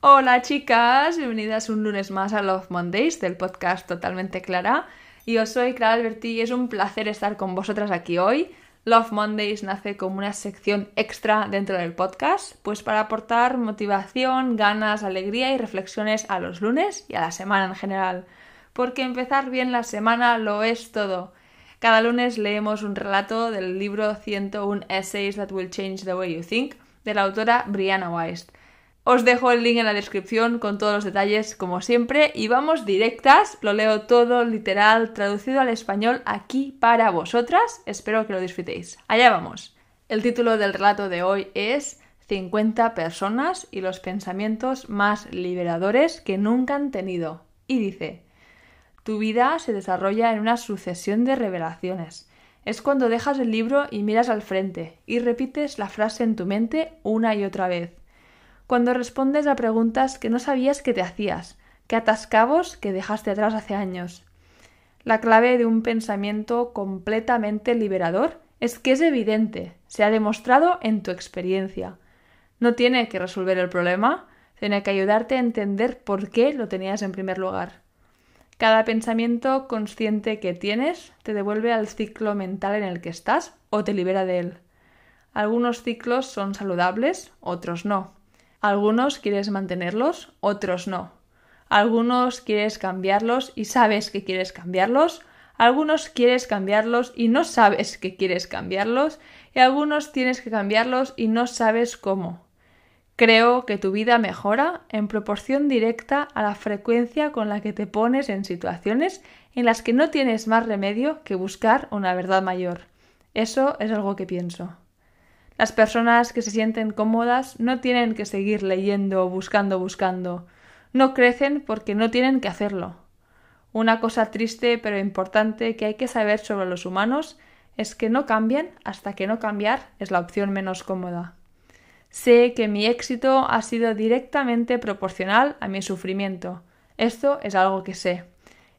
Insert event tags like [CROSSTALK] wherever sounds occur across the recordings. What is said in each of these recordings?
Hola. Chicas, bienvenidas un lunes más a Love Mondays del podcast Totalmente Clara. Yo soy Clara Alberti y es un placer estar con vosotras aquí hoy. Love Mondays nace como una sección extra dentro del podcast, pues para aportar motivación, ganas, alegría y reflexiones a los lunes y a la semana en general. Porque empezar bien la semana lo es todo. Cada lunes leemos un relato del libro 101 Essays That Will Change the Way You Think de la autora Brianna Weiss. Os dejo el link en la descripción con todos los detalles como siempre y vamos directas, lo leo todo literal, traducido al español aquí para vosotras, espero que lo disfrutéis. Allá vamos. El título del relato de hoy es 50 personas y los pensamientos más liberadores que nunca han tenido. Y dice, tu vida se desarrolla en una sucesión de revelaciones. Es cuando dejas el libro y miras al frente y repites la frase en tu mente una y otra vez. Cuando respondes a preguntas que no sabías que te hacías, que atascabos que dejaste atrás hace años. La clave de un pensamiento completamente liberador es que es evidente, se ha demostrado en tu experiencia. No tiene que resolver el problema, tiene que ayudarte a entender por qué lo tenías en primer lugar. Cada pensamiento consciente que tienes te devuelve al ciclo mental en el que estás o te libera de él. Algunos ciclos son saludables, otros no. Algunos quieres mantenerlos, otros no. Algunos quieres cambiarlos y sabes que quieres cambiarlos. Algunos quieres cambiarlos y no sabes que quieres cambiarlos. Y algunos tienes que cambiarlos y no sabes cómo. Creo que tu vida mejora en proporción directa a la frecuencia con la que te pones en situaciones en las que no tienes más remedio que buscar una verdad mayor. Eso es algo que pienso. Las personas que se sienten cómodas no tienen que seguir leyendo, buscando, buscando. No crecen porque no tienen que hacerlo. Una cosa triste pero importante que hay que saber sobre los humanos es que no cambian hasta que no cambiar es la opción menos cómoda. Sé que mi éxito ha sido directamente proporcional a mi sufrimiento. Esto es algo que sé.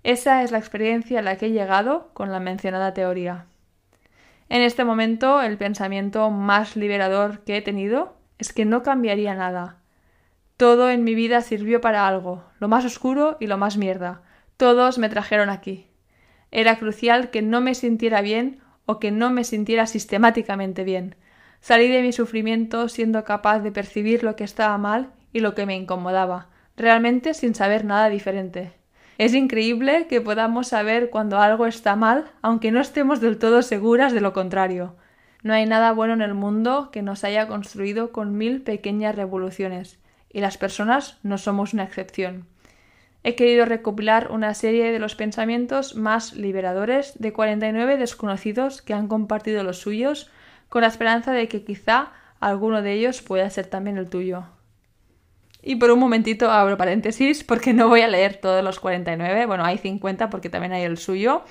Esa es la experiencia a la que he llegado con la mencionada teoría. En este momento, el pensamiento más liberador que he tenido es que no cambiaría nada. Todo en mi vida sirvió para algo, lo más oscuro y lo más mierda. Todos me trajeron aquí. Era crucial que no me sintiera bien o que no me sintiera sistemáticamente bien. Salí de mi sufrimiento siendo capaz de percibir lo que estaba mal y lo que me incomodaba, realmente sin saber nada diferente. Es increíble que podamos saber cuando algo está mal, aunque no estemos del todo seguras de lo contrario. No hay nada bueno en el mundo que nos haya construido con mil pequeñas revoluciones, y las personas no somos una excepción. He querido recopilar una serie de los pensamientos más liberadores de 49 desconocidos que han compartido los suyos con la esperanza de que quizá alguno de ellos pueda ser también el tuyo. Y por un momentito abro paréntesis porque no voy a leer todos los 49, bueno, hay 50 porque también hay el suyo,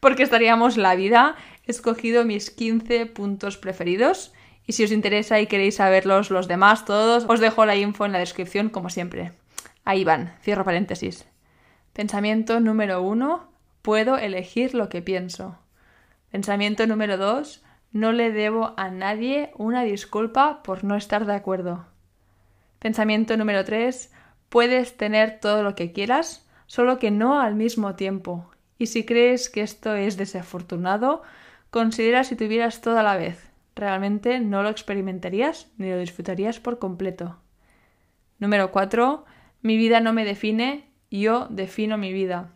porque estaríamos la vida. He escogido mis 15 puntos preferidos y si os interesa y queréis saberlos los demás todos, os dejo la info en la descripción como siempre. Ahí van, cierro paréntesis. Pensamiento número 1. Puedo elegir lo que pienso. Pensamiento número 2. No le debo a nadie una disculpa por no estar de acuerdo. Pensamiento número 3. Puedes tener todo lo que quieras, solo que no al mismo tiempo. Y si crees que esto es desafortunado, considera si tuvieras todo a la vez. Realmente no lo experimentarías ni lo disfrutarías por completo. Número 4. Mi vida no me define, yo defino mi vida.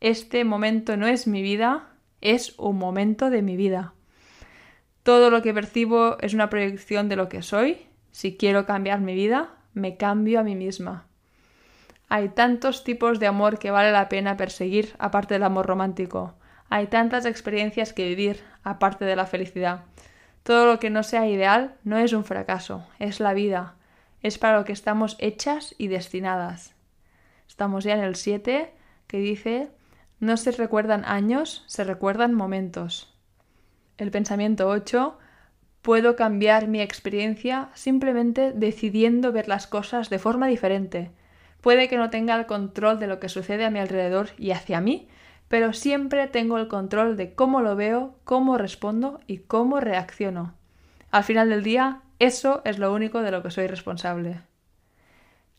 Este momento no es mi vida, es un momento de mi vida. Todo lo que percibo es una proyección de lo que soy. Si quiero cambiar mi vida, me cambio a mí misma. Hay tantos tipos de amor que vale la pena perseguir aparte del amor romántico. Hay tantas experiencias que vivir aparte de la felicidad. Todo lo que no sea ideal no es un fracaso, es la vida. Es para lo que estamos hechas y destinadas. Estamos ya en el 7 que dice no se recuerdan años, se recuerdan momentos el pensamiento 8, puedo cambiar mi experiencia simplemente decidiendo ver las cosas de forma diferente. Puede que no tenga el control de lo que sucede a mi alrededor y hacia mí, pero siempre tengo el control de cómo lo veo, cómo respondo y cómo reacciono. Al final del día, eso es lo único de lo que soy responsable.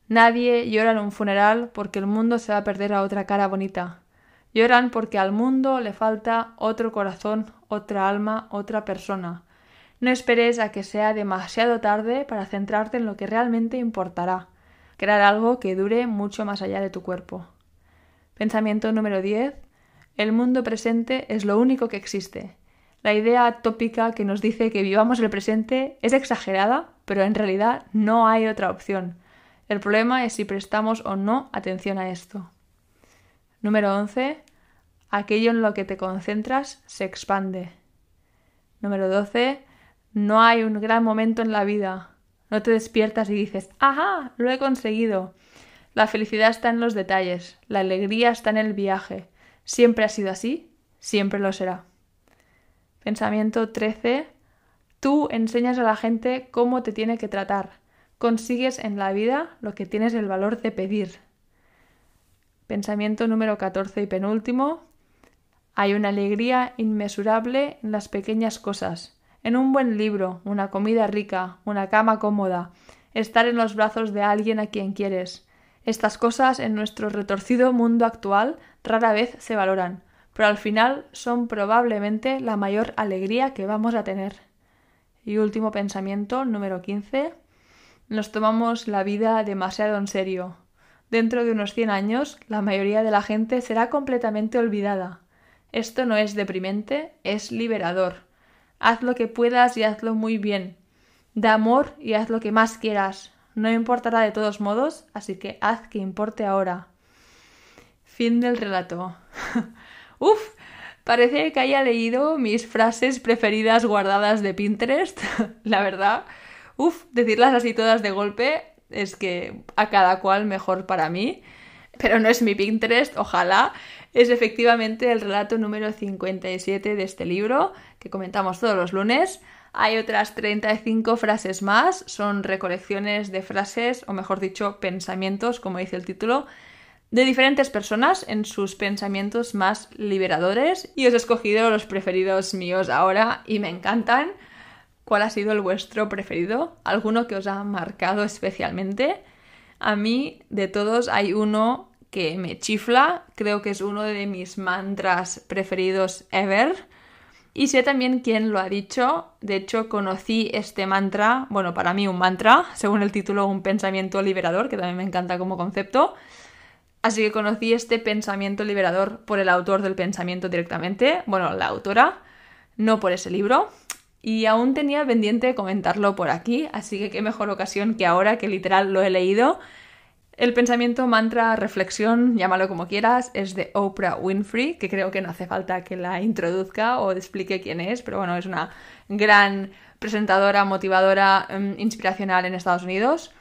Nadie llora en un funeral porque el mundo se va a perder a otra cara bonita. Lloran porque al mundo le falta otro corazón, otra alma, otra persona. No esperes a que sea demasiado tarde para centrarte en lo que realmente importará, crear algo que dure mucho más allá de tu cuerpo. Pensamiento número 10. El mundo presente es lo único que existe. La idea tópica que nos dice que vivamos el presente es exagerada, pero en realidad no hay otra opción. El problema es si prestamos o no atención a esto. Número 11. Aquello en lo que te concentras se expande. Número 12. No hay un gran momento en la vida. No te despiertas y dices, ¡ajá! Lo he conseguido. La felicidad está en los detalles, la alegría está en el viaje. Siempre ha sido así, siempre lo será. Pensamiento 13. Tú enseñas a la gente cómo te tiene que tratar. Consigues en la vida lo que tienes el valor de pedir. Pensamiento número 14 y penúltimo. Hay una alegría inmesurable en las pequeñas cosas, en un buen libro, una comida rica, una cama cómoda, estar en los brazos de alguien a quien quieres. Estas cosas en nuestro retorcido mundo actual rara vez se valoran, pero al final son probablemente la mayor alegría que vamos a tener. Y último pensamiento, número 15. Nos tomamos la vida demasiado en serio. Dentro de unos 100 años, la mayoría de la gente será completamente olvidada. Esto no es deprimente, es liberador. Haz lo que puedas y hazlo muy bien. Da amor y haz lo que más quieras. No importará de todos modos, así que haz que importe ahora. Fin del relato. [LAUGHS] Uf, parece que haya leído mis frases preferidas guardadas de Pinterest. [LAUGHS] La verdad. Uf, decirlas así todas de golpe es que a cada cual mejor para mí. Pero no es mi Pinterest, ojalá. Es efectivamente el relato número 57 de este libro que comentamos todos los lunes. Hay otras 35 frases más, son recolecciones de frases, o mejor dicho, pensamientos, como dice el título, de diferentes personas en sus pensamientos más liberadores y os he escogido los preferidos míos ahora y me encantan. ¿Cuál ha sido el vuestro preferido? ¿Alguno que os ha marcado especialmente? A mí, de todos, hay uno que me chifla, creo que es uno de mis mantras preferidos ever y sé también quién lo ha dicho. De hecho, conocí este mantra, bueno, para mí un mantra, según el título, un pensamiento liberador, que también me encanta como concepto. Así que conocí este pensamiento liberador por el autor del pensamiento directamente, bueno, la autora, no por ese libro. Y aún tenía pendiente comentarlo por aquí, así que qué mejor ocasión que ahora que literal lo he leído el pensamiento, mantra, reflexión, llámalo como quieras, es de Oprah Winfrey, que creo que no hace falta que la introduzca o explique quién es, pero bueno, es una gran presentadora, motivadora, em, inspiracional en Estados Unidos.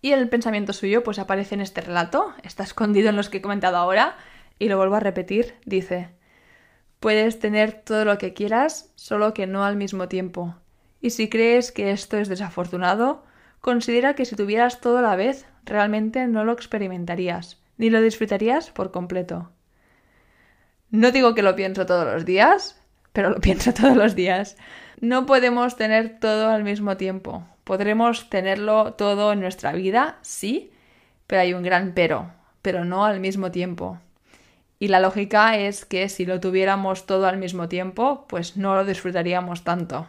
Y el pensamiento suyo pues aparece en este relato, está escondido en los que he comentado ahora, y lo vuelvo a repetir, dice, puedes tener todo lo que quieras, solo que no al mismo tiempo. Y si crees que esto es desafortunado, considera que si tuvieras todo a la vez, realmente no lo experimentarías, ni lo disfrutarías por completo. No digo que lo pienso todos los días, pero lo [LAUGHS] pienso todos los días. No podemos tener todo al mismo tiempo. Podremos tenerlo todo en nuestra vida, sí, pero hay un gran pero, pero no al mismo tiempo. Y la lógica es que si lo tuviéramos todo al mismo tiempo, pues no lo disfrutaríamos tanto.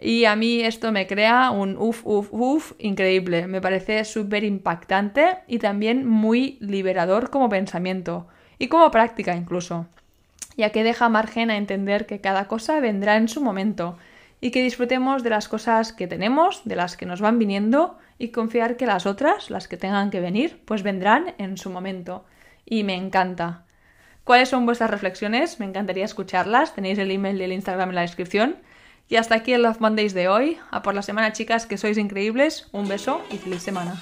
Y a mí esto me crea un uff, uff, uff increíble. Me parece súper impactante y también muy liberador como pensamiento y como práctica incluso, ya que deja margen a entender que cada cosa vendrá en su momento y que disfrutemos de las cosas que tenemos, de las que nos van viniendo y confiar que las otras, las que tengan que venir, pues vendrán en su momento. Y me encanta. ¿Cuáles son vuestras reflexiones? Me encantaría escucharlas. Tenéis el email y el Instagram en la descripción. Y hasta aquí el Love Mondays de hoy. A por la semana, chicas, que sois increíbles. Un beso y feliz semana.